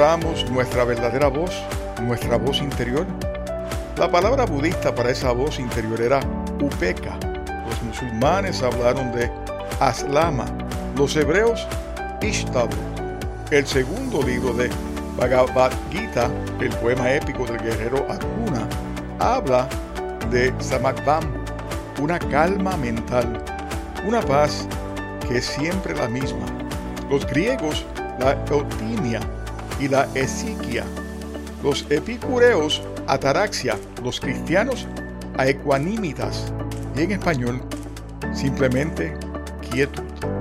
¿Dónde encontramos nuestra verdadera voz, nuestra voz interior? La palabra budista para esa voz interior era upeka. Los musulmanes hablaron de aslama, los hebreos ishtabu. El segundo libro de Bhagavad Gita, el poema épico del guerrero Arjuna, habla de samadvam, una calma mental, una paz que es siempre la misma. Los griegos la eutimia y la esiquia. Los epicureos, ataraxia. Los cristianos, a ecuanimitas. Y en español, simplemente quietud.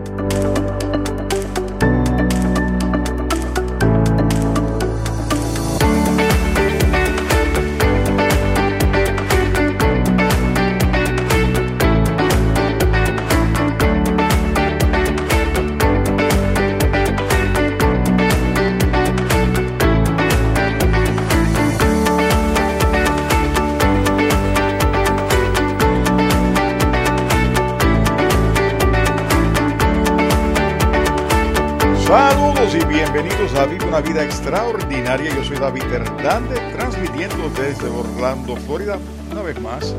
A Viva una Vida Extraordinaria. Yo soy David Hernández, transmitiendo desde Orlando, Florida, una vez más,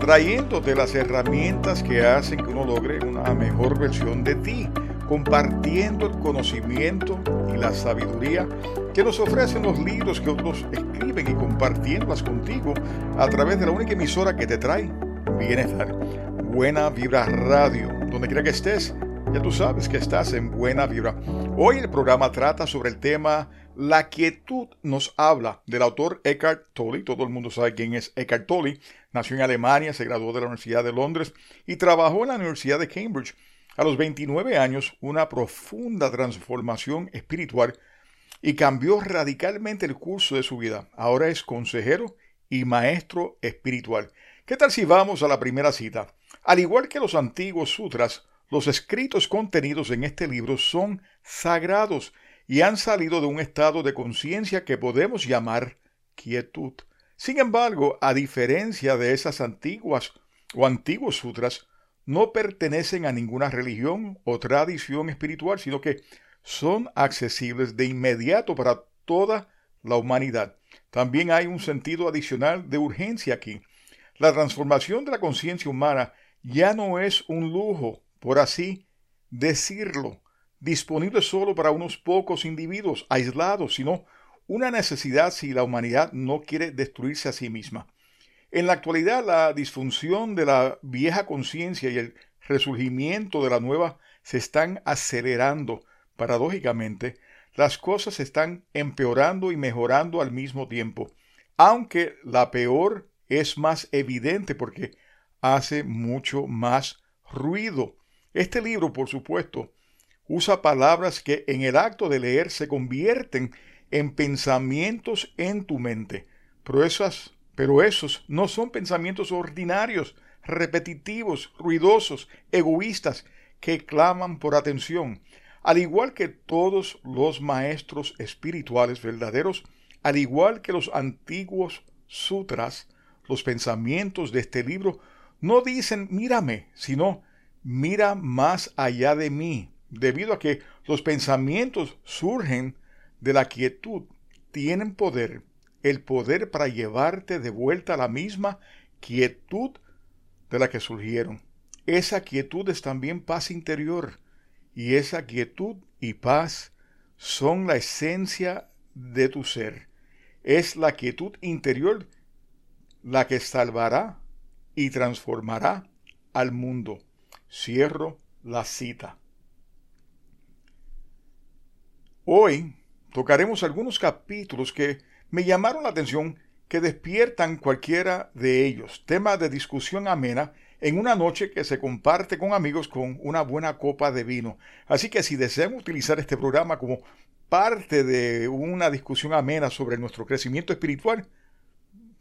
trayéndote las herramientas que hacen que uno logre una mejor versión de ti, compartiendo el conocimiento y la sabiduría que nos ofrecen los libros que otros escriben y compartiéndolas contigo a través de la única emisora que te trae bienestar. Buena Vibra Radio, donde quiera que estés ya tú sabes que estás en buena vibra. Hoy el programa trata sobre el tema La quietud nos habla del autor Eckhart Tolle. Todo el mundo sabe quién es Eckhart Tolle. Nació en Alemania, se graduó de la Universidad de Londres y trabajó en la Universidad de Cambridge. A los 29 años, una profunda transformación espiritual y cambió radicalmente el curso de su vida. Ahora es consejero y maestro espiritual. ¿Qué tal si vamos a la primera cita? Al igual que los antiguos sutras, los escritos contenidos en este libro son sagrados y han salido de un estado de conciencia que podemos llamar quietud. Sin embargo, a diferencia de esas antiguas o antiguos sutras, no pertenecen a ninguna religión o tradición espiritual, sino que son accesibles de inmediato para toda la humanidad. También hay un sentido adicional de urgencia aquí. La transformación de la conciencia humana ya no es un lujo, por así decirlo, disponible solo para unos pocos individuos aislados, sino una necesidad si la humanidad no quiere destruirse a sí misma. En la actualidad, la disfunción de la vieja conciencia y el resurgimiento de la nueva se están acelerando. Paradójicamente, las cosas se están empeorando y mejorando al mismo tiempo, aunque la peor es más evidente porque hace mucho más ruido. Este libro, por supuesto, usa palabras que en el acto de leer se convierten en pensamientos en tu mente. Pero, pero esos no son pensamientos ordinarios, repetitivos, ruidosos, egoístas, que claman por atención. Al igual que todos los maestros espirituales verdaderos, al igual que los antiguos sutras, los pensamientos de este libro no dicen mírame, sino mira más allá de mí, debido a que los pensamientos surgen de la quietud, tienen poder, el poder para llevarte de vuelta a la misma quietud de la que surgieron. Esa quietud es también paz interior, y esa quietud y paz son la esencia de tu ser. Es la quietud interior la que salvará y transformará al mundo. Cierro la cita. Hoy tocaremos algunos capítulos que me llamaron la atención que despiertan cualquiera de ellos. Tema de discusión amena en una noche que se comparte con amigos con una buena copa de vino. Así que si desean utilizar este programa como parte de una discusión amena sobre nuestro crecimiento espiritual,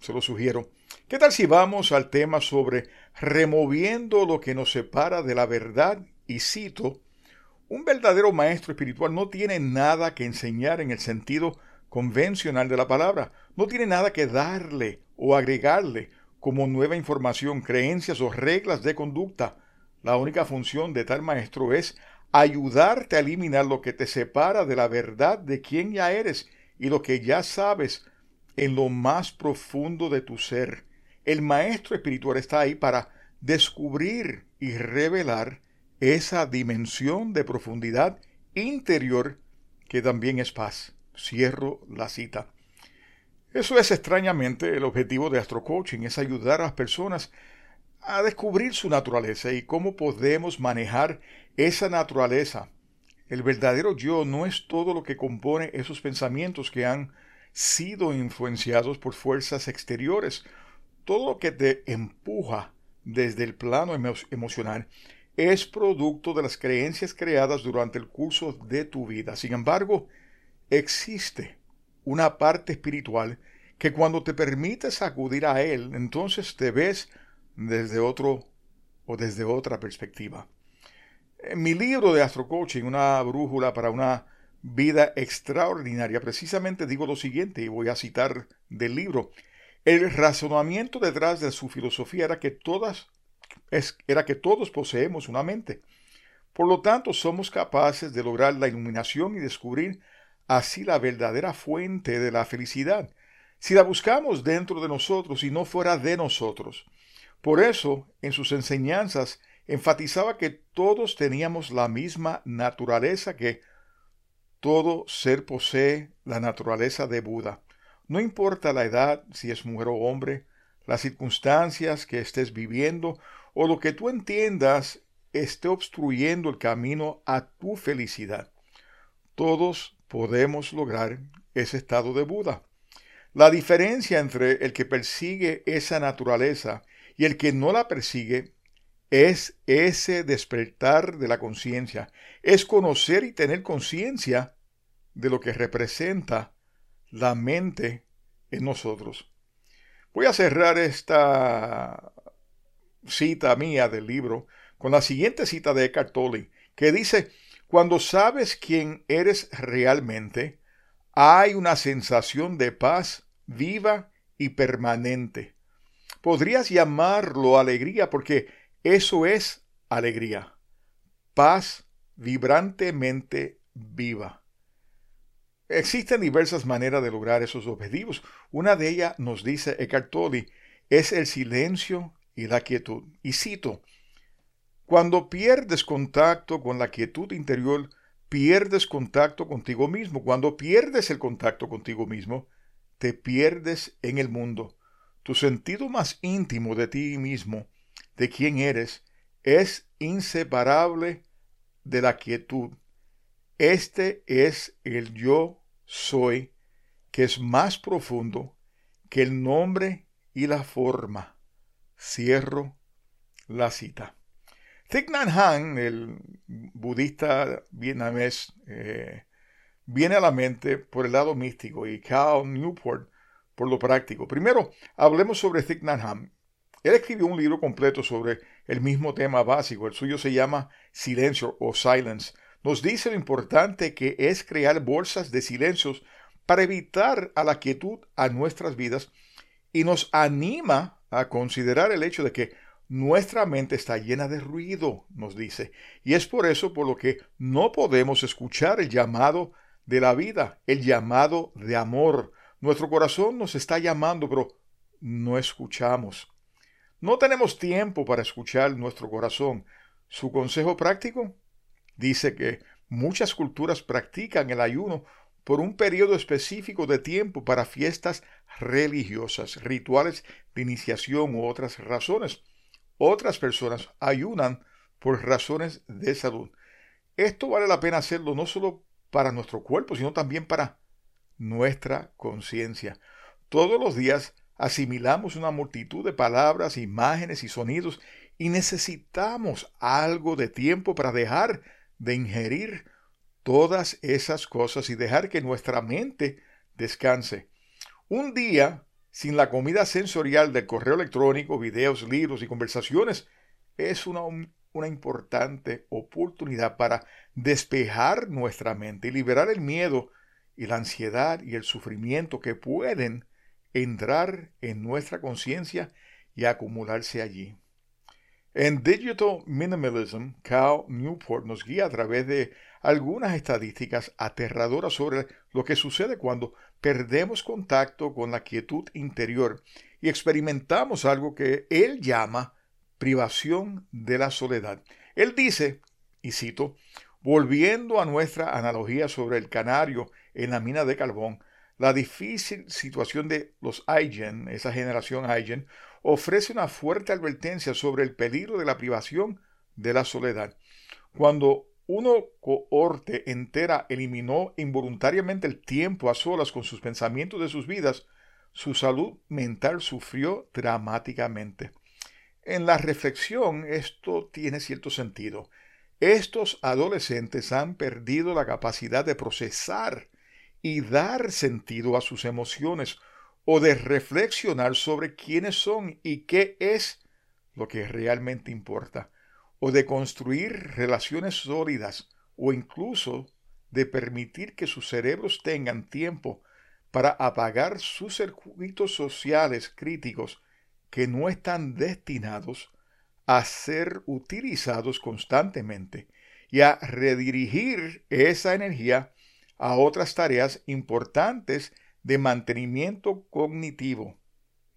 se lo sugiero. ¿Qué tal si vamos al tema sobre removiendo lo que nos separa de la verdad? Y cito, un verdadero maestro espiritual no tiene nada que enseñar en el sentido convencional de la palabra, no tiene nada que darle o agregarle como nueva información, creencias o reglas de conducta. La única función de tal maestro es ayudarte a eliminar lo que te separa de la verdad de quién ya eres y lo que ya sabes en lo más profundo de tu ser. El maestro espiritual está ahí para descubrir y revelar esa dimensión de profundidad interior que también es paz. Cierro la cita. Eso es extrañamente el objetivo de Astro Coaching, es ayudar a las personas a descubrir su naturaleza y cómo podemos manejar esa naturaleza. El verdadero yo no es todo lo que compone esos pensamientos que han sido influenciados por fuerzas exteriores. Todo lo que te empuja desde el plano emocional es producto de las creencias creadas durante el curso de tu vida. Sin embargo, existe una parte espiritual que cuando te permites acudir a él, entonces te ves desde otro o desde otra perspectiva. Mi libro de Astro Coaching, una brújula para una vida extraordinaria, precisamente digo lo siguiente, y voy a citar del libro. El razonamiento detrás de su filosofía era que todas era que todos poseemos una mente. Por lo tanto, somos capaces de lograr la iluminación y descubrir así la verdadera fuente de la felicidad, si la buscamos dentro de nosotros y no fuera de nosotros. Por eso, en sus enseñanzas, enfatizaba que todos teníamos la misma naturaleza que todo ser posee la naturaleza de Buda. No importa la edad, si es mujer o hombre, las circunstancias que estés viviendo o lo que tú entiendas esté obstruyendo el camino a tu felicidad. Todos podemos lograr ese estado de Buda. La diferencia entre el que persigue esa naturaleza y el que no la persigue es ese despertar de la conciencia, es conocer y tener conciencia de lo que representa la mente en nosotros. Voy a cerrar esta cita mía del libro con la siguiente cita de Eckhart Tolle, que dice, cuando sabes quién eres realmente, hay una sensación de paz viva y permanente. Podrías llamarlo alegría porque eso es alegría. Paz vibrantemente viva. Existen diversas maneras de lograr esos objetivos. Una de ellas, nos dice Eckhart Tolle, es el silencio y la quietud. Y cito, cuando pierdes contacto con la quietud interior, pierdes contacto contigo mismo. Cuando pierdes el contacto contigo mismo, te pierdes en el mundo. Tu sentido más íntimo de ti mismo, de quién eres, es inseparable de la quietud. Este es el yo soy, que es más profundo que el nombre y la forma. Cierro la cita. Thich Nhat Hanh, el budista vietnamés, eh, viene a la mente por el lado místico y Cal Newport por lo práctico. Primero, hablemos sobre Thich Nhat Hanh. Él escribió un libro completo sobre el mismo tema básico. El suyo se llama Silencio o Silence. Nos dice lo importante que es crear bolsas de silencios para evitar a la quietud a nuestras vidas y nos anima a considerar el hecho de que nuestra mente está llena de ruido, nos dice, y es por eso por lo que no podemos escuchar el llamado de la vida, el llamado de amor, nuestro corazón nos está llamando, pero no escuchamos. No tenemos tiempo para escuchar nuestro corazón. Su consejo práctico dice que muchas culturas practican el ayuno por un periodo específico de tiempo para fiestas religiosas, rituales de iniciación u otras razones. Otras personas ayunan por razones de salud. Esto vale la pena hacerlo no solo para nuestro cuerpo, sino también para nuestra conciencia. Todos los días asimilamos una multitud de palabras, imágenes y sonidos y necesitamos algo de tiempo para dejar de ingerir todas esas cosas y dejar que nuestra mente descanse. Un día sin la comida sensorial del correo electrónico, videos, libros y conversaciones es una, una importante oportunidad para despejar nuestra mente y liberar el miedo y la ansiedad y el sufrimiento que pueden entrar en nuestra conciencia y acumularse allí. En Digital Minimalism, Cal Newport nos guía a través de algunas estadísticas aterradoras sobre lo que sucede cuando perdemos contacto con la quietud interior y experimentamos algo que él llama privación de la soledad. Él dice, y cito, volviendo a nuestra analogía sobre el canario en la mina de carbón, la difícil situación de los Aigen, esa generación Aigen, ofrece una fuerte advertencia sobre el peligro de la privación de la soledad. Cuando uno cohorte entera eliminó involuntariamente el tiempo a solas con sus pensamientos de sus vidas, su salud mental sufrió dramáticamente. En la reflexión esto tiene cierto sentido. Estos adolescentes han perdido la capacidad de procesar y dar sentido a sus emociones o de reflexionar sobre quiénes son y qué es lo que realmente importa, o de construir relaciones sólidas, o incluso de permitir que sus cerebros tengan tiempo para apagar sus circuitos sociales críticos que no están destinados a ser utilizados constantemente y a redirigir esa energía a otras tareas importantes de mantenimiento cognitivo.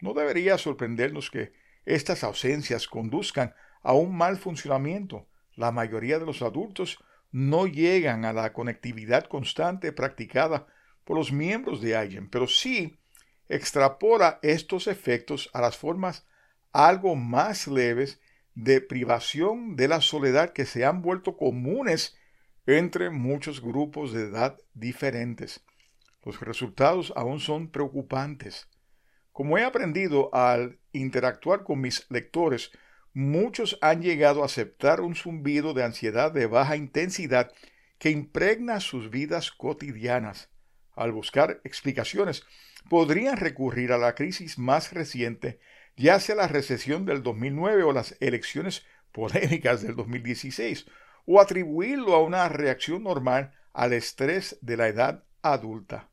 No debería sorprendernos que estas ausencias conduzcan a un mal funcionamiento. La mayoría de los adultos no llegan a la conectividad constante practicada por los miembros de alguien, pero sí extrapola estos efectos a las formas algo más leves de privación de la soledad que se han vuelto comunes entre muchos grupos de edad diferentes. Los resultados aún son preocupantes. Como he aprendido al interactuar con mis lectores, muchos han llegado a aceptar un zumbido de ansiedad de baja intensidad que impregna sus vidas cotidianas. Al buscar explicaciones, podrían recurrir a la crisis más reciente, ya sea la recesión del 2009 o las elecciones polémicas del 2016, o atribuirlo a una reacción normal al estrés de la edad adulta.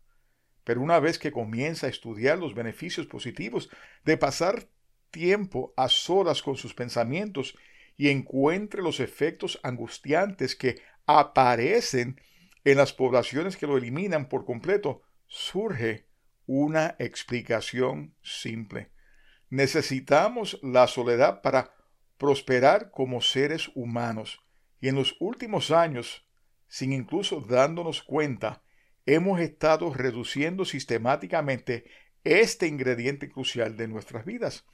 Pero una vez que comienza a estudiar los beneficios positivos de pasar tiempo a solas con sus pensamientos y encuentre los efectos angustiantes que aparecen en las poblaciones que lo eliminan por completo, surge una explicación simple. Necesitamos la soledad para prosperar como seres humanos y en los últimos años, sin incluso dándonos cuenta, hemos estado reduciendo sistemáticamente este ingrediente crucial de nuestras vidas.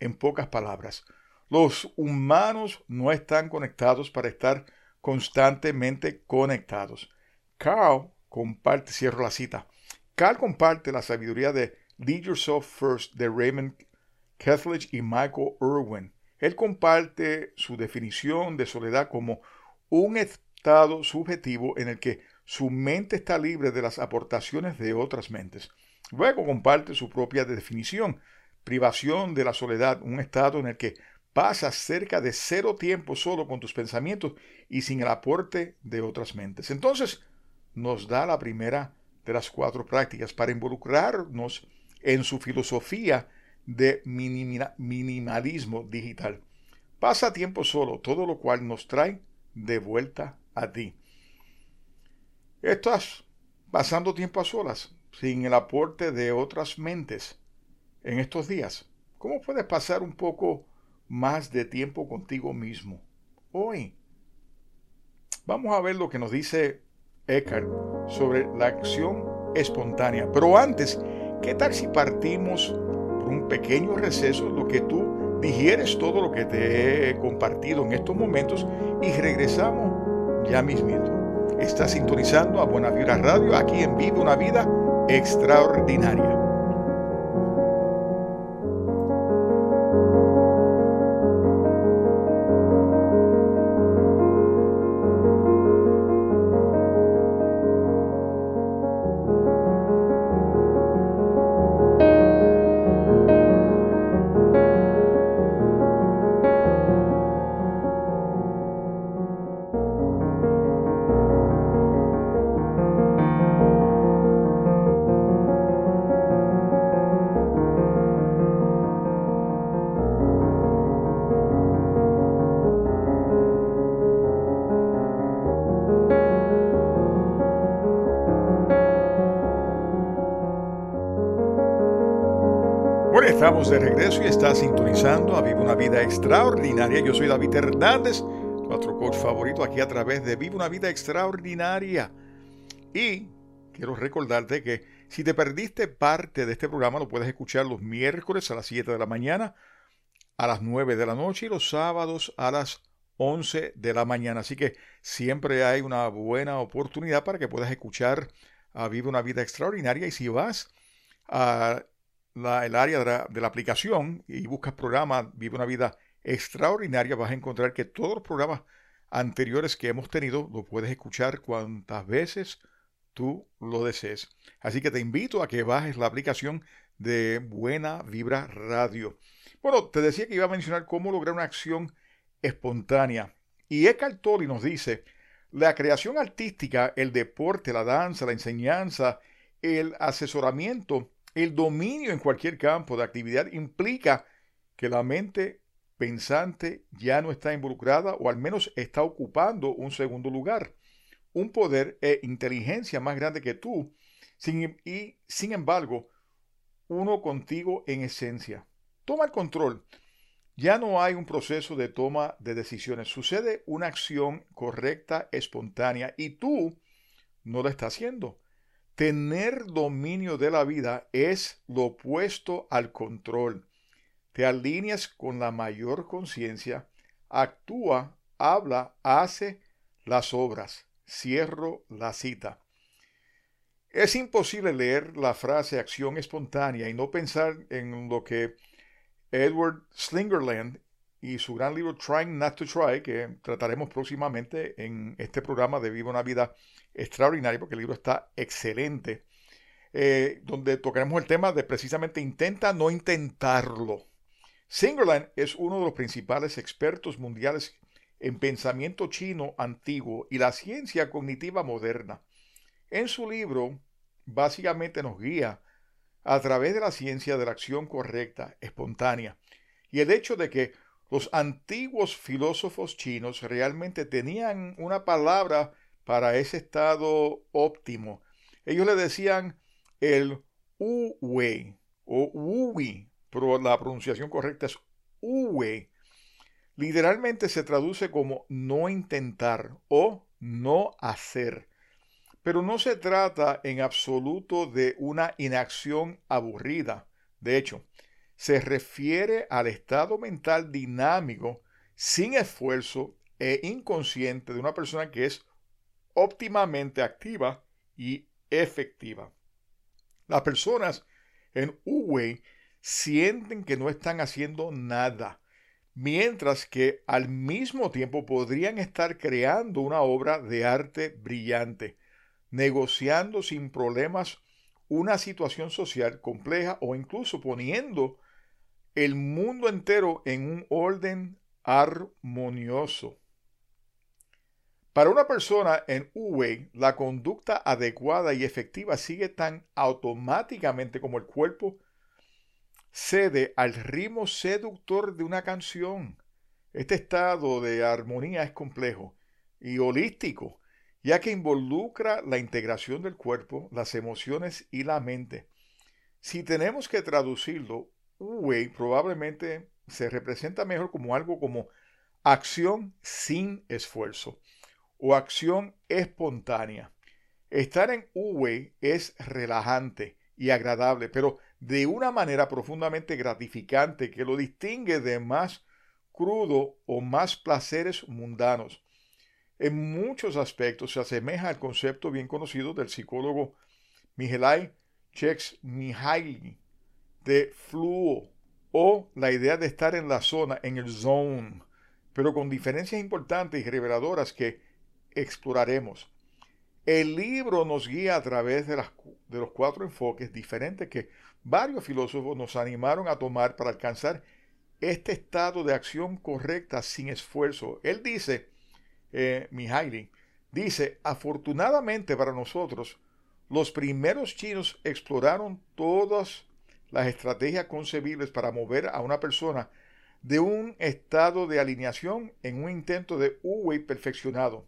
En pocas palabras, los humanos no están conectados para estar constantemente conectados. Carl comparte, cierro la cita, Carl comparte la sabiduría de Lead Yourself First de Raymond Catholic y Michael Irwin. Él comparte su definición de soledad como un estado subjetivo en el que su mente está libre de las aportaciones de otras mentes. Luego comparte su propia definición, privación de la soledad, un estado en el que pasas cerca de cero tiempo solo con tus pensamientos y sin el aporte de otras mentes. Entonces, nos da la primera de las cuatro prácticas para involucrarnos en su filosofía de minimalismo digital. Pasa tiempo solo, todo lo cual nos trae de vuelta a ti. Estás pasando tiempo a solas, sin el aporte de otras mentes en estos días. ¿Cómo puedes pasar un poco más de tiempo contigo mismo hoy? Vamos a ver lo que nos dice Eckhart sobre la acción espontánea. Pero antes, ¿qué tal si partimos un pequeño receso, lo que tú digieres todo lo que te he compartido en estos momentos y regresamos ya mismito? Está sintonizando a Buena Vibra Radio aquí en Vive una Vida Extraordinaria. De regreso y está sintonizando a Viva una Vida Extraordinaria. Yo soy David Hernández, nuestro coach favorito aquí a través de Viva una Vida Extraordinaria. Y quiero recordarte que si te perdiste parte de este programa, lo puedes escuchar los miércoles a las 7 de la mañana, a las 9 de la noche y los sábados a las 11 de la mañana. Así que siempre hay una buena oportunidad para que puedas escuchar a Viva una Vida Extraordinaria. Y si vas a el área de la, aplicación y buscas programa Vive una vida extraordinaria, vas a encontrar que todos los programas anteriores que hemos tenido lo puedes escuchar cuantas veces tú lo desees. Así que te invito a que bajes la aplicación de Buena Vibra Radio. Bueno, te decía que iba a mencionar cómo lograr una acción espontánea. Y Eckhart Tolle nos dice, la creación artística, el deporte, la danza, la enseñanza, el asesoramiento el dominio en cualquier campo de actividad implica que la mente pensante ya no está involucrada o al menos está ocupando un segundo lugar, un poder e inteligencia más grande que tú sin, y sin embargo uno contigo en esencia. Toma el control. Ya no hay un proceso de toma de decisiones. Sucede una acción correcta, espontánea y tú no la estás haciendo. Tener dominio de la vida es lo opuesto al control. Te alineas con la mayor conciencia, actúa, habla, hace las obras. Cierro la cita. Es imposible leer la frase acción espontánea y no pensar en lo que Edward Slingerland y su gran libro Trying Not to Try, que trataremos próximamente en este programa de Viva una Vida Extraordinaria, porque el libro está excelente, eh, donde tocaremos el tema de precisamente intenta no intentarlo. Singerland es uno de los principales expertos mundiales en pensamiento chino antiguo y la ciencia cognitiva moderna. En su libro, básicamente nos guía a través de la ciencia de la acción correcta, espontánea, y el hecho de que los antiguos filósofos chinos realmente tenían una palabra para ese estado óptimo. Ellos le decían el Wu-Wei o Wu-Wei, pero la pronunciación correcta es Wu-Wei. Literalmente se traduce como no intentar o no hacer. Pero no se trata en absoluto de una inacción aburrida. De hecho, se refiere al estado mental dinámico, sin esfuerzo e inconsciente de una persona que es óptimamente activa y efectiva. Las personas en Uwey sienten que no están haciendo nada, mientras que al mismo tiempo podrían estar creando una obra de arte brillante, negociando sin problemas una situación social compleja o incluso poniendo el mundo entero en un orden armonioso. Para una persona en Uwey, la conducta adecuada y efectiva sigue tan automáticamente como el cuerpo cede al ritmo seductor de una canción. Este estado de armonía es complejo y holístico, ya que involucra la integración del cuerpo, las emociones y la mente. Si tenemos que traducirlo, Uwey probablemente se representa mejor como algo como acción sin esfuerzo o acción espontánea. Estar en Uwey es relajante y agradable, pero de una manera profundamente gratificante que lo distingue de más crudo o más placeres mundanos. En muchos aspectos se asemeja al concepto bien conocido del psicólogo Mihaly Csikszentmihalyi de fluo o la idea de estar en la zona, en el zone, pero con diferencias importantes y reveladoras que exploraremos. El libro nos guía a través de, las, de los cuatro enfoques diferentes que varios filósofos nos animaron a tomar para alcanzar este estado de acción correcta sin esfuerzo. Él dice, eh, Mihaly, dice, afortunadamente para nosotros, los primeros chinos exploraron todas las estrategias concebibles para mover a una persona de un estado de alineación en un intento de Wu perfeccionado.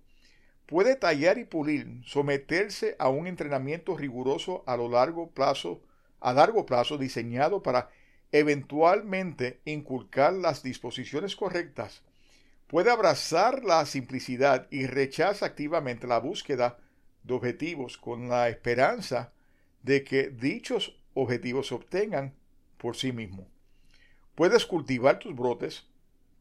Puede tallar y pulir, someterse a un entrenamiento riguroso a lo largo plazo, a largo plazo diseñado para eventualmente inculcar las disposiciones correctas, puede abrazar la simplicidad y rechaza activamente la búsqueda de objetivos con la esperanza de que dichos objetivos se obtengan por sí mismos. Puedes cultivar tus brotes,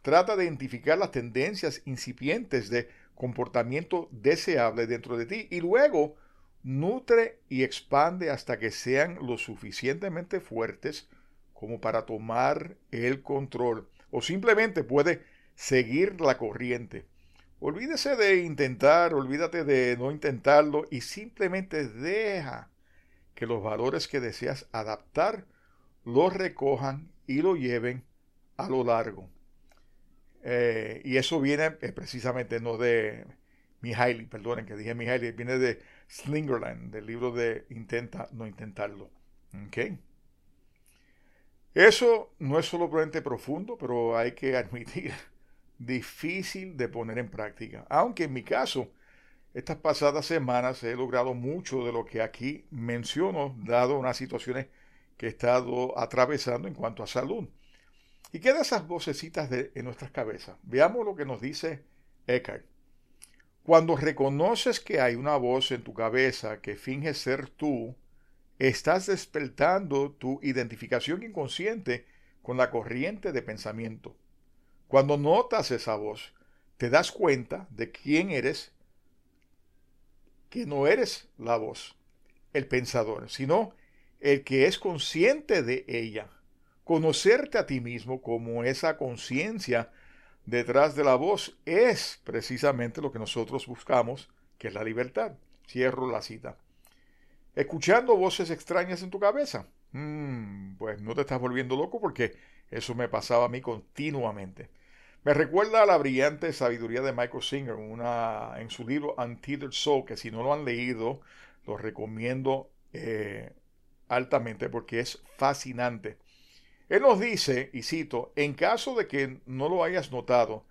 trata de identificar las tendencias incipientes de comportamiento deseable dentro de ti y luego nutre y expande hasta que sean lo suficientemente fuertes como para tomar el control o simplemente puede seguir la corriente. Olvídese de intentar, olvídate de no intentarlo y simplemente deja que los valores que deseas adaptar los recojan y lo lleven a lo largo. Eh, y eso viene eh, precisamente no de Mihaly, perdonen que dije Mihaly, viene de Slingerland, del libro de Intenta no intentarlo. Eso no es solo probablemente profundo, pero hay que admitir, difícil de poner en práctica. Aunque en mi caso, estas pasadas semanas he logrado mucho de lo que aquí menciono, dado unas situaciones que he estado atravesando en cuanto a salud. ¿Y qué de esas vocecitas en nuestras cabezas? Veamos lo que nos dice Eckhart. Cuando reconoces que hay una voz en tu cabeza que finge ser tú, estás despertando tu identificación inconsciente con la corriente de pensamiento. Cuando notas esa voz, te das cuenta de quién eres, que no eres la voz, el pensador, sino el que es consciente de ella. Conocerte a ti mismo como esa conciencia detrás de la voz es precisamente lo que nosotros buscamos, que es la libertad. Cierro la cita. Escuchando voces extrañas en tu cabeza. Mm, pues no te estás volviendo loco porque eso me pasaba a mí continuamente. Me recuerda a la brillante sabiduría de Michael Singer en su libro Untethered Soul, que si no lo han leído, lo recomiendo eh, altamente porque es fascinante. Él nos dice, y cito, en caso de que no lo hayas notado,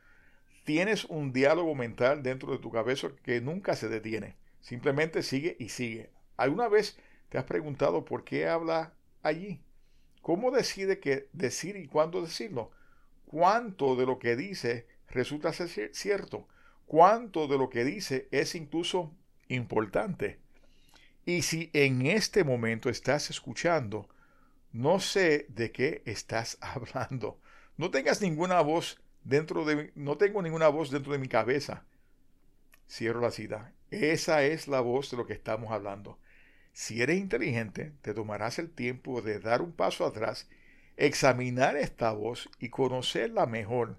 tienes un diálogo mental dentro de tu cabeza que nunca se detiene. Simplemente sigue y sigue. ¿Alguna vez te has preguntado por qué habla allí? ¿Cómo decide qué decir y cuándo decirlo? ¿Cuánto de lo que dice resulta ser cierto? ¿Cuánto de lo que dice es incluso importante? Y si en este momento estás escuchando, no sé de qué estás hablando. No tengas ninguna voz dentro de no tengo ninguna voz dentro de mi cabeza. Cierro la cita. Esa es la voz de lo que estamos hablando. Si eres inteligente, te tomarás el tiempo de dar un paso atrás, examinar esta voz y conocerla mejor.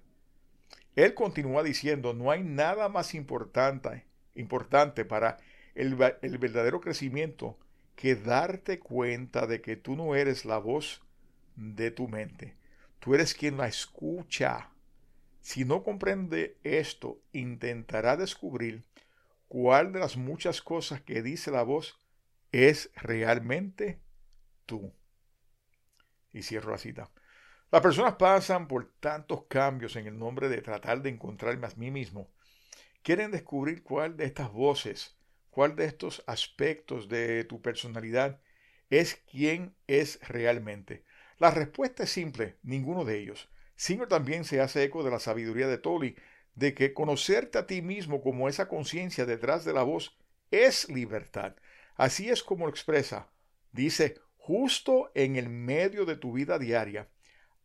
Él continúa diciendo, no hay nada más importante, importante para el, el verdadero crecimiento que darte cuenta de que tú no eres la voz de tu mente. Tú eres quien la escucha. Si no comprende esto, intentará descubrir cuál de las muchas cosas que dice la voz es realmente tú. Y cierro la cita. Las personas pasan por tantos cambios en el nombre de tratar de encontrarme a mí mismo. Quieren descubrir cuál de estas voces ¿Cuál de estos aspectos de tu personalidad es quien es realmente? La respuesta es simple, ninguno de ellos. Singer también se hace eco de la sabiduría de Tolly, de que conocerte a ti mismo como esa conciencia detrás de la voz es libertad. Así es como lo expresa. Dice, justo en el medio de tu vida diaria,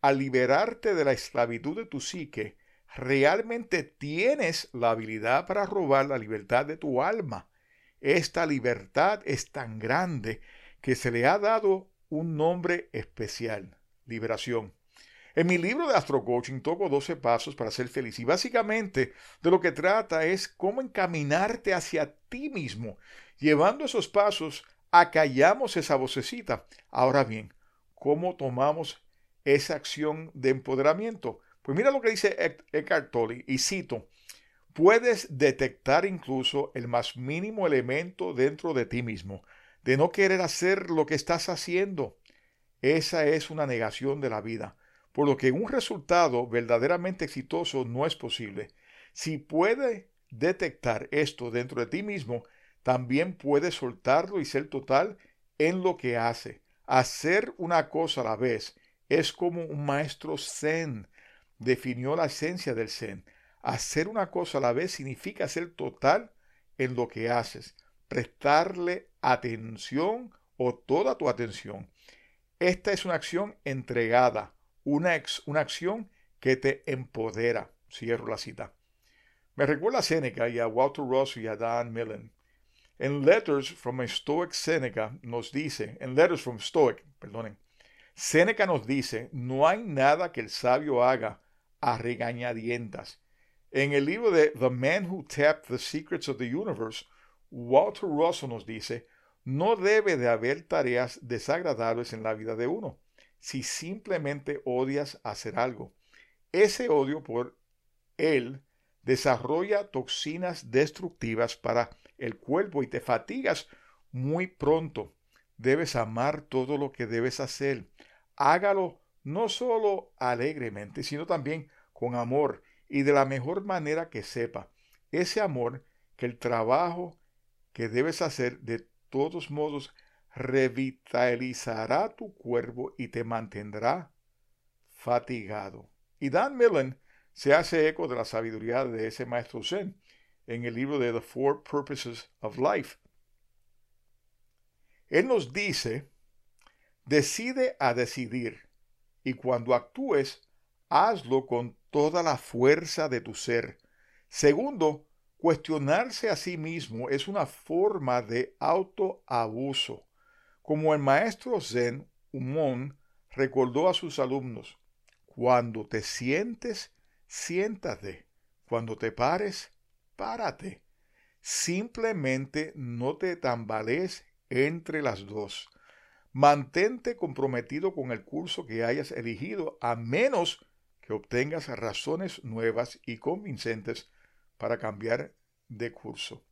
al liberarte de la esclavitud de tu psique, realmente tienes la habilidad para robar la libertad de tu alma. Esta libertad es tan grande que se le ha dado un nombre especial, liberación. En mi libro de Astro Coaching toco 12 pasos para ser feliz y básicamente de lo que trata es cómo encaminarte hacia ti mismo. Llevando esos pasos, acallamos esa vocecita. Ahora bien, ¿cómo tomamos esa acción de empoderamiento? Pues mira lo que dice Eckhart Tolle y cito, Puedes detectar incluso el más mínimo elemento dentro de ti mismo, de no querer hacer lo que estás haciendo. Esa es una negación de la vida, por lo que un resultado verdaderamente exitoso no es posible. Si puede detectar esto dentro de ti mismo, también puedes soltarlo y ser total en lo que hace. Hacer una cosa a la vez es como un maestro zen definió la esencia del zen. Hacer una cosa a la vez significa ser total en lo que haces, prestarle atención o toda tu atención. Esta es una acción entregada, una, una acción que te empodera. Cierro la cita. Me recuerda a Seneca y a Walter Ross y a Dan Millen. En Letters from a Stoic Seneca nos dice, en Letters from Stoic, perdonen, Seneca nos dice, no hay nada que el sabio haga a regañadientas. En el libro de The Man Who Tapped the Secrets of the Universe, Walter Russell nos dice, no debe de haber tareas desagradables en la vida de uno, si simplemente odias hacer algo. Ese odio por él desarrolla toxinas destructivas para el cuerpo y te fatigas muy pronto. Debes amar todo lo que debes hacer. Hágalo no solo alegremente, sino también con amor y de la mejor manera que sepa. Ese amor que el trabajo que debes hacer de todos modos revitalizará tu cuerpo y te mantendrá fatigado. Y Dan Millen se hace eco de la sabiduría de ese maestro Zen en el libro de The Four Purposes of Life. Él nos dice, decide a decidir y cuando actúes, hazlo con toda la fuerza de tu ser. Segundo, cuestionarse a sí mismo es una forma de autoabuso. Como el maestro Zen Umon recordó a sus alumnos, cuando te sientes, siéntate. Cuando te pares, párate. Simplemente no te tambalees entre las dos. Mantente comprometido con el curso que hayas elegido, a menos que obtengas razones nuevas y convincentes para cambiar de curso.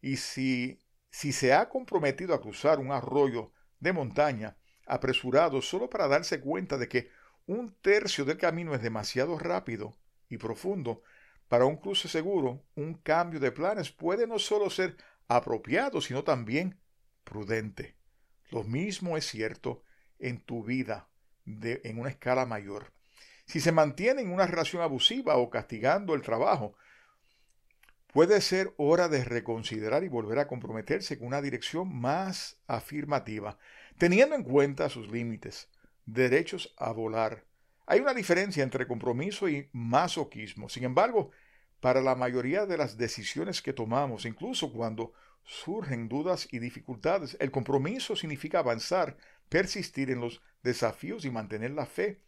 Y si, si se ha comprometido a cruzar un arroyo de montaña apresurado solo para darse cuenta de que un tercio del camino es demasiado rápido y profundo para un cruce seguro, un cambio de planes puede no solo ser apropiado, sino también prudente. Lo mismo es cierto en tu vida en una escala mayor. Si se mantiene en una relación abusiva o castigando el trabajo, puede ser hora de reconsiderar y volver a comprometerse con una dirección más afirmativa, teniendo en cuenta sus límites, derechos a volar. Hay una diferencia entre compromiso y masoquismo. Sin embargo, para la mayoría de las decisiones que tomamos, incluso cuando surgen dudas y dificultades, el compromiso significa avanzar, persistir en los desafíos y mantener la fe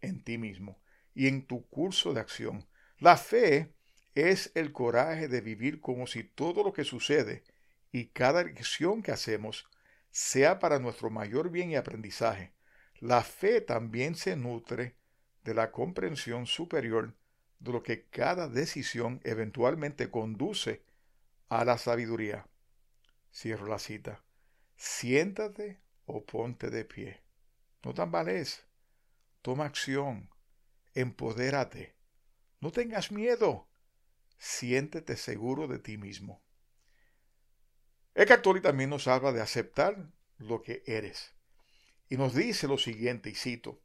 en ti mismo y en tu curso de acción. La fe es el coraje de vivir como si todo lo que sucede y cada acción que hacemos sea para nuestro mayor bien y aprendizaje. La fe también se nutre de la comprensión superior de lo que cada decisión eventualmente conduce a la sabiduría. Cierro la cita. Siéntate o ponte de pie. No tambalees. Toma acción. Empodérate. No tengas miedo. Siéntete seguro de ti mismo. El católico también nos habla de aceptar lo que eres. Y nos dice lo siguiente, y cito,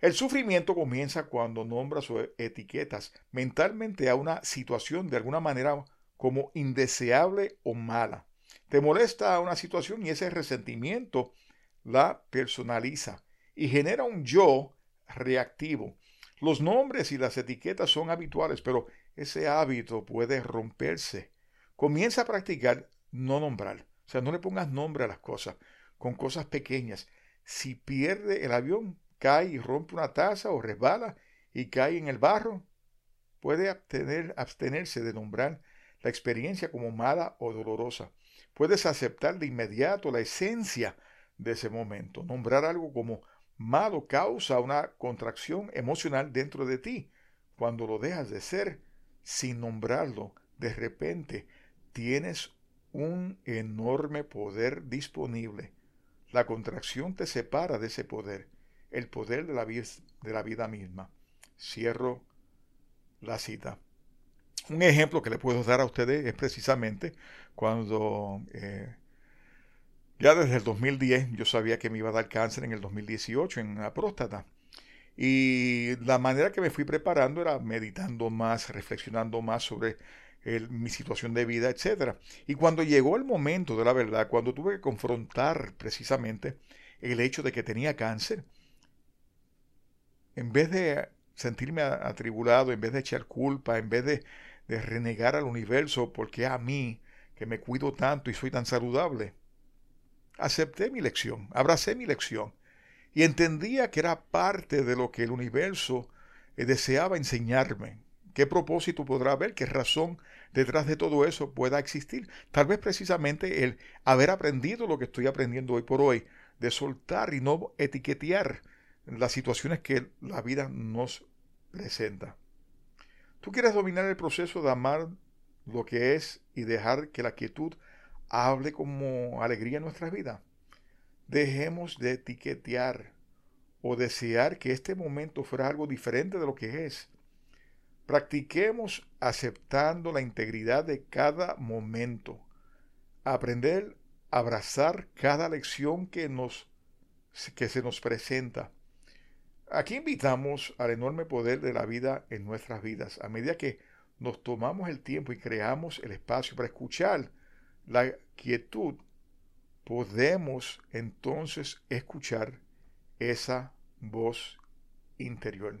el sufrimiento comienza cuando nombras o etiquetas mentalmente a una situación de alguna manera como indeseable o mala. Te molesta una situación y ese resentimiento la personaliza y genera un yo reactivo. Los nombres y las etiquetas son habituales, pero ese hábito puede romperse. Comienza a practicar no nombrar. O sea, no le pongas nombre a las cosas, con cosas pequeñas. Si pierde el avión, cae y rompe una taza o resbala y cae en el barro, puede abstenerse de nombrar la experiencia como mala o dolorosa. Puedes aceptar de inmediato la esencia de ese momento. Nombrar algo como malo causa una contracción emocional dentro de ti. Cuando lo dejas de ser sin nombrarlo, de repente tienes un enorme poder disponible. La contracción te separa de ese poder, el poder de la, vida, misma. Cierro la cita. Un ejemplo que le puedo dar a ustedes es precisamente cuando eh, ya desde el 2010 yo sabía que me iba a dar cáncer en el 2018 en la próstata. Y la manera que me fui preparando era meditando más, reflexionando más sobre mi situación de vida, etc. Y cuando llegó el momento de la verdad, cuando tuve que confrontar precisamente el hecho de que tenía cáncer, en vez de sentirme atribulado, en vez de echar culpa, en vez de, renegar al universo porque a mí, que me cuido tanto y soy tan saludable, acepté mi lección, abracé mi lección y entendía que era parte de lo que el universo eh, deseaba enseñarme. ¿Qué propósito podrá haber? ¿Qué razón detrás de todo eso pueda existir? Tal vez precisamente el haber aprendido lo que estoy aprendiendo hoy por hoy, de soltar y no etiquetear las situaciones que la vida nos presenta. Tú quieres dominar el proceso de amar lo que es y dejar que la quietud hable como alegría en nuestra vida. Dejemos de etiquetear o desear que este momento fuera algo diferente de lo que es. Practiquemos aceptando la integridad de cada momento. Aprender a abrazar cada lección que, nos, que se nos presenta. Aquí invitamos al enorme poder de la vida en nuestras vidas. A medida que nos tomamos el tiempo y creamos el espacio para escuchar la quietud, podemos entonces escuchar esa voz interior.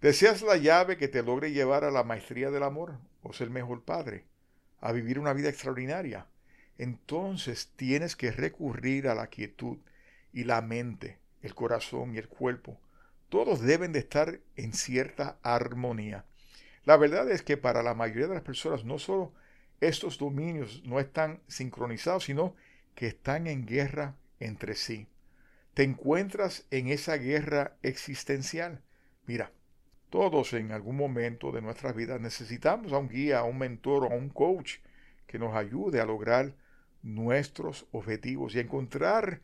¿Deseas la llave que te logre llevar a la maestría del amor o ser mejor padre? A vivir una vida extraordinaria. Entonces tienes que recurrir a la quietud y la mente, el corazón y el cuerpo todos deben de estar en cierta armonía. La verdad es que para la mayoría de las personas no solo estos dominios no están sincronizados, sino que están en guerra entre sí. Te encuentras en esa guerra existencial. Mira, todos en algún momento de nuestra vida necesitamos a un guía, a un mentor o a un coach que nos ayude a lograr nuestros objetivos y a encontrar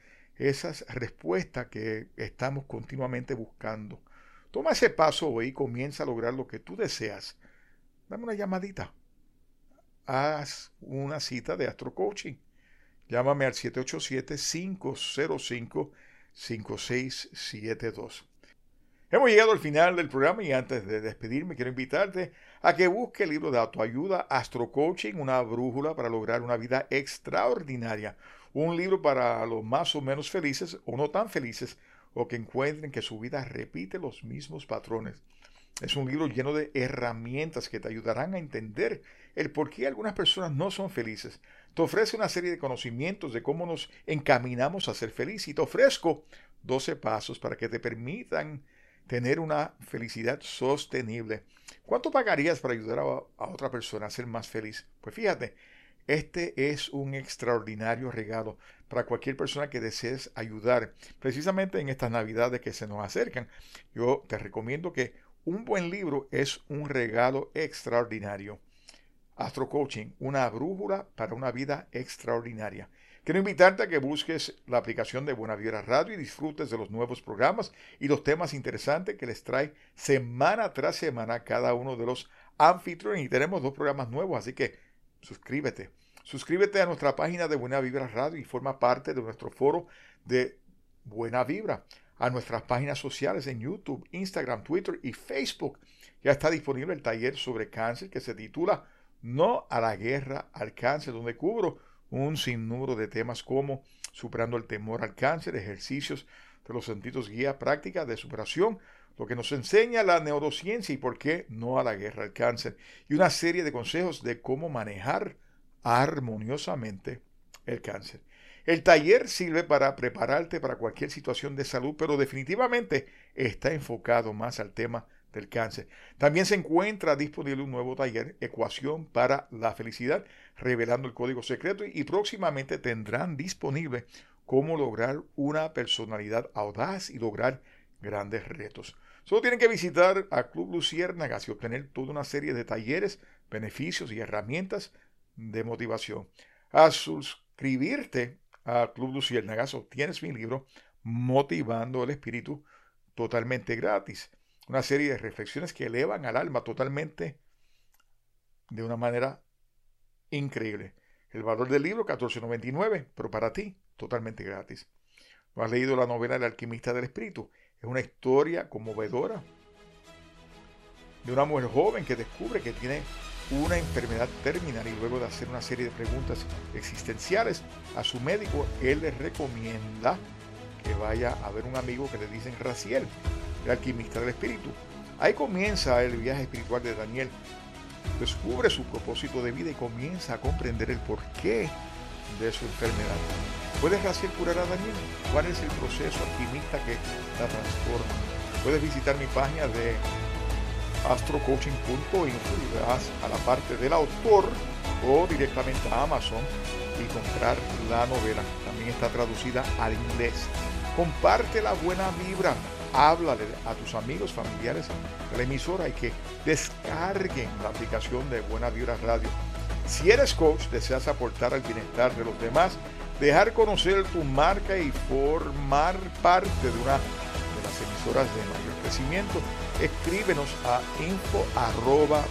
esas respuestas que estamos continuamente buscando. Toma ese paso hoy y comienza a lograr lo que tú deseas. Dame una llamadita. Haz una cita de Astro Coaching. Llámame al 787-505-5672. Hemos llegado al final del programa y antes de despedirme quiero invitarte a que busque el libro de autoayuda Astro Coaching, una brújula para lograr una vida extraordinaria un libro para los más o menos felices o no tan felices o que encuentren que su vida repite los mismos patrones. Es un libro lleno de herramientas que te ayudarán a entender el por qué algunas personas no son felices. Te ofrece una serie de conocimientos de cómo nos encaminamos a ser felices y te ofrezco 12 pasos para que te permitan tener una felicidad sostenible. ¿Cuánto pagarías para ayudar a, a otra persona a ser más feliz? Pues fíjate, este es un extraordinario regalo para cualquier persona que desees ayudar, precisamente en estas navidades que se nos acercan. Yo te recomiendo que un buen libro es un regalo extraordinario. Astro Coaching, una brújula para una vida extraordinaria. Quiero invitarte a que busques la aplicación de Buena Vibra Radio y disfrutes de los nuevos programas y los temas interesantes que les trae semana tras semana cada uno de los anfitriones. Y tenemos dos programas nuevos, así que suscríbete. Suscríbete a nuestra página de Buena Vibra Radio y forma parte de nuestro foro de Buena Vibra. A nuestras páginas sociales en YouTube, Instagram, Twitter y Facebook. Ya está disponible el taller sobre cáncer que se titula No a la guerra al cáncer, donde cubro un sinnúmero de temas como superando el temor al cáncer, ejercicios de los sentidos, guía práctica de superación, lo que nos enseña la neurociencia y por qué no a la guerra al cáncer, y una serie de consejos de cómo manejar armoniosamente el cáncer. El taller sirve para prepararte para cualquier situación de salud, pero definitivamente está enfocado más al tema del cáncer. También se encuentra disponible un nuevo taller, Ecuación para la Felicidad, revelando el código secreto y próximamente tendrán disponible cómo lograr una personalidad audaz y lograr grandes retos. Solo tienen que visitar a Club Luciérnagas y obtener toda una serie de talleres, beneficios y herramientas de motivación. A suscribirte a Club Luciérnagas obtienes mi libro Motivando el Espíritu totalmente gratis. Una serie de reflexiones que elevan al alma totalmente de una manera increíble. El valor del libro 14.99, pero para ti totalmente gratis. ¿No has leído la novela El alquimista del espíritu? Es una historia conmovedora de una mujer joven que descubre que tiene una enfermedad terminal y luego de hacer una serie de preguntas existenciales a su médico, él le recomienda que vaya a ver un amigo que le dicen Raciel, el alquimista del espíritu. Ahí comienza el viaje espiritual de Daniel. Descubre su propósito de vida y comienza a comprender el porqué de su enfermedad. ¿Puede Raciel curar a Daniel? ¿Cuál es el proceso alquimista que la transforma? Puedes visitar mi página de astrocoaching.info y vas a la parte del autor o directamente a Amazon y comprar la novela. También está traducida al inglés. Comparte la buena vibra. Háblale a tus amigos, familiares la emisora y que descarguen la aplicación de Buena Vibra Radio. Si eres coach, deseas aportar al bienestar de los demás, dejar conocer tu marca y formar parte de una de las emisoras de mayor crecimiento, escríbenos a info arroba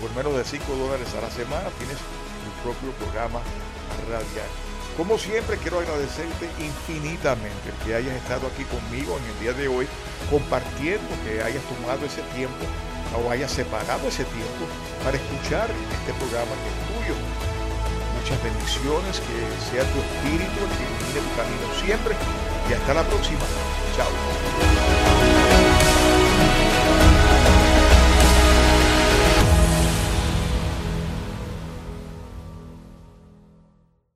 Por menos de 5 dólares a la semana tienes tu propio programa radial. Como siempre, quiero agradecerte infinitamente que hayas estado aquí conmigo en el día de hoy, compartiendo, que hayas tomado ese tiempo o hayas separado ese tiempo para escuchar este programa que es tuyo. Muchas bendiciones, que sea tu espíritu el que ilumine tu camino siempre y hasta la próxima. Chao.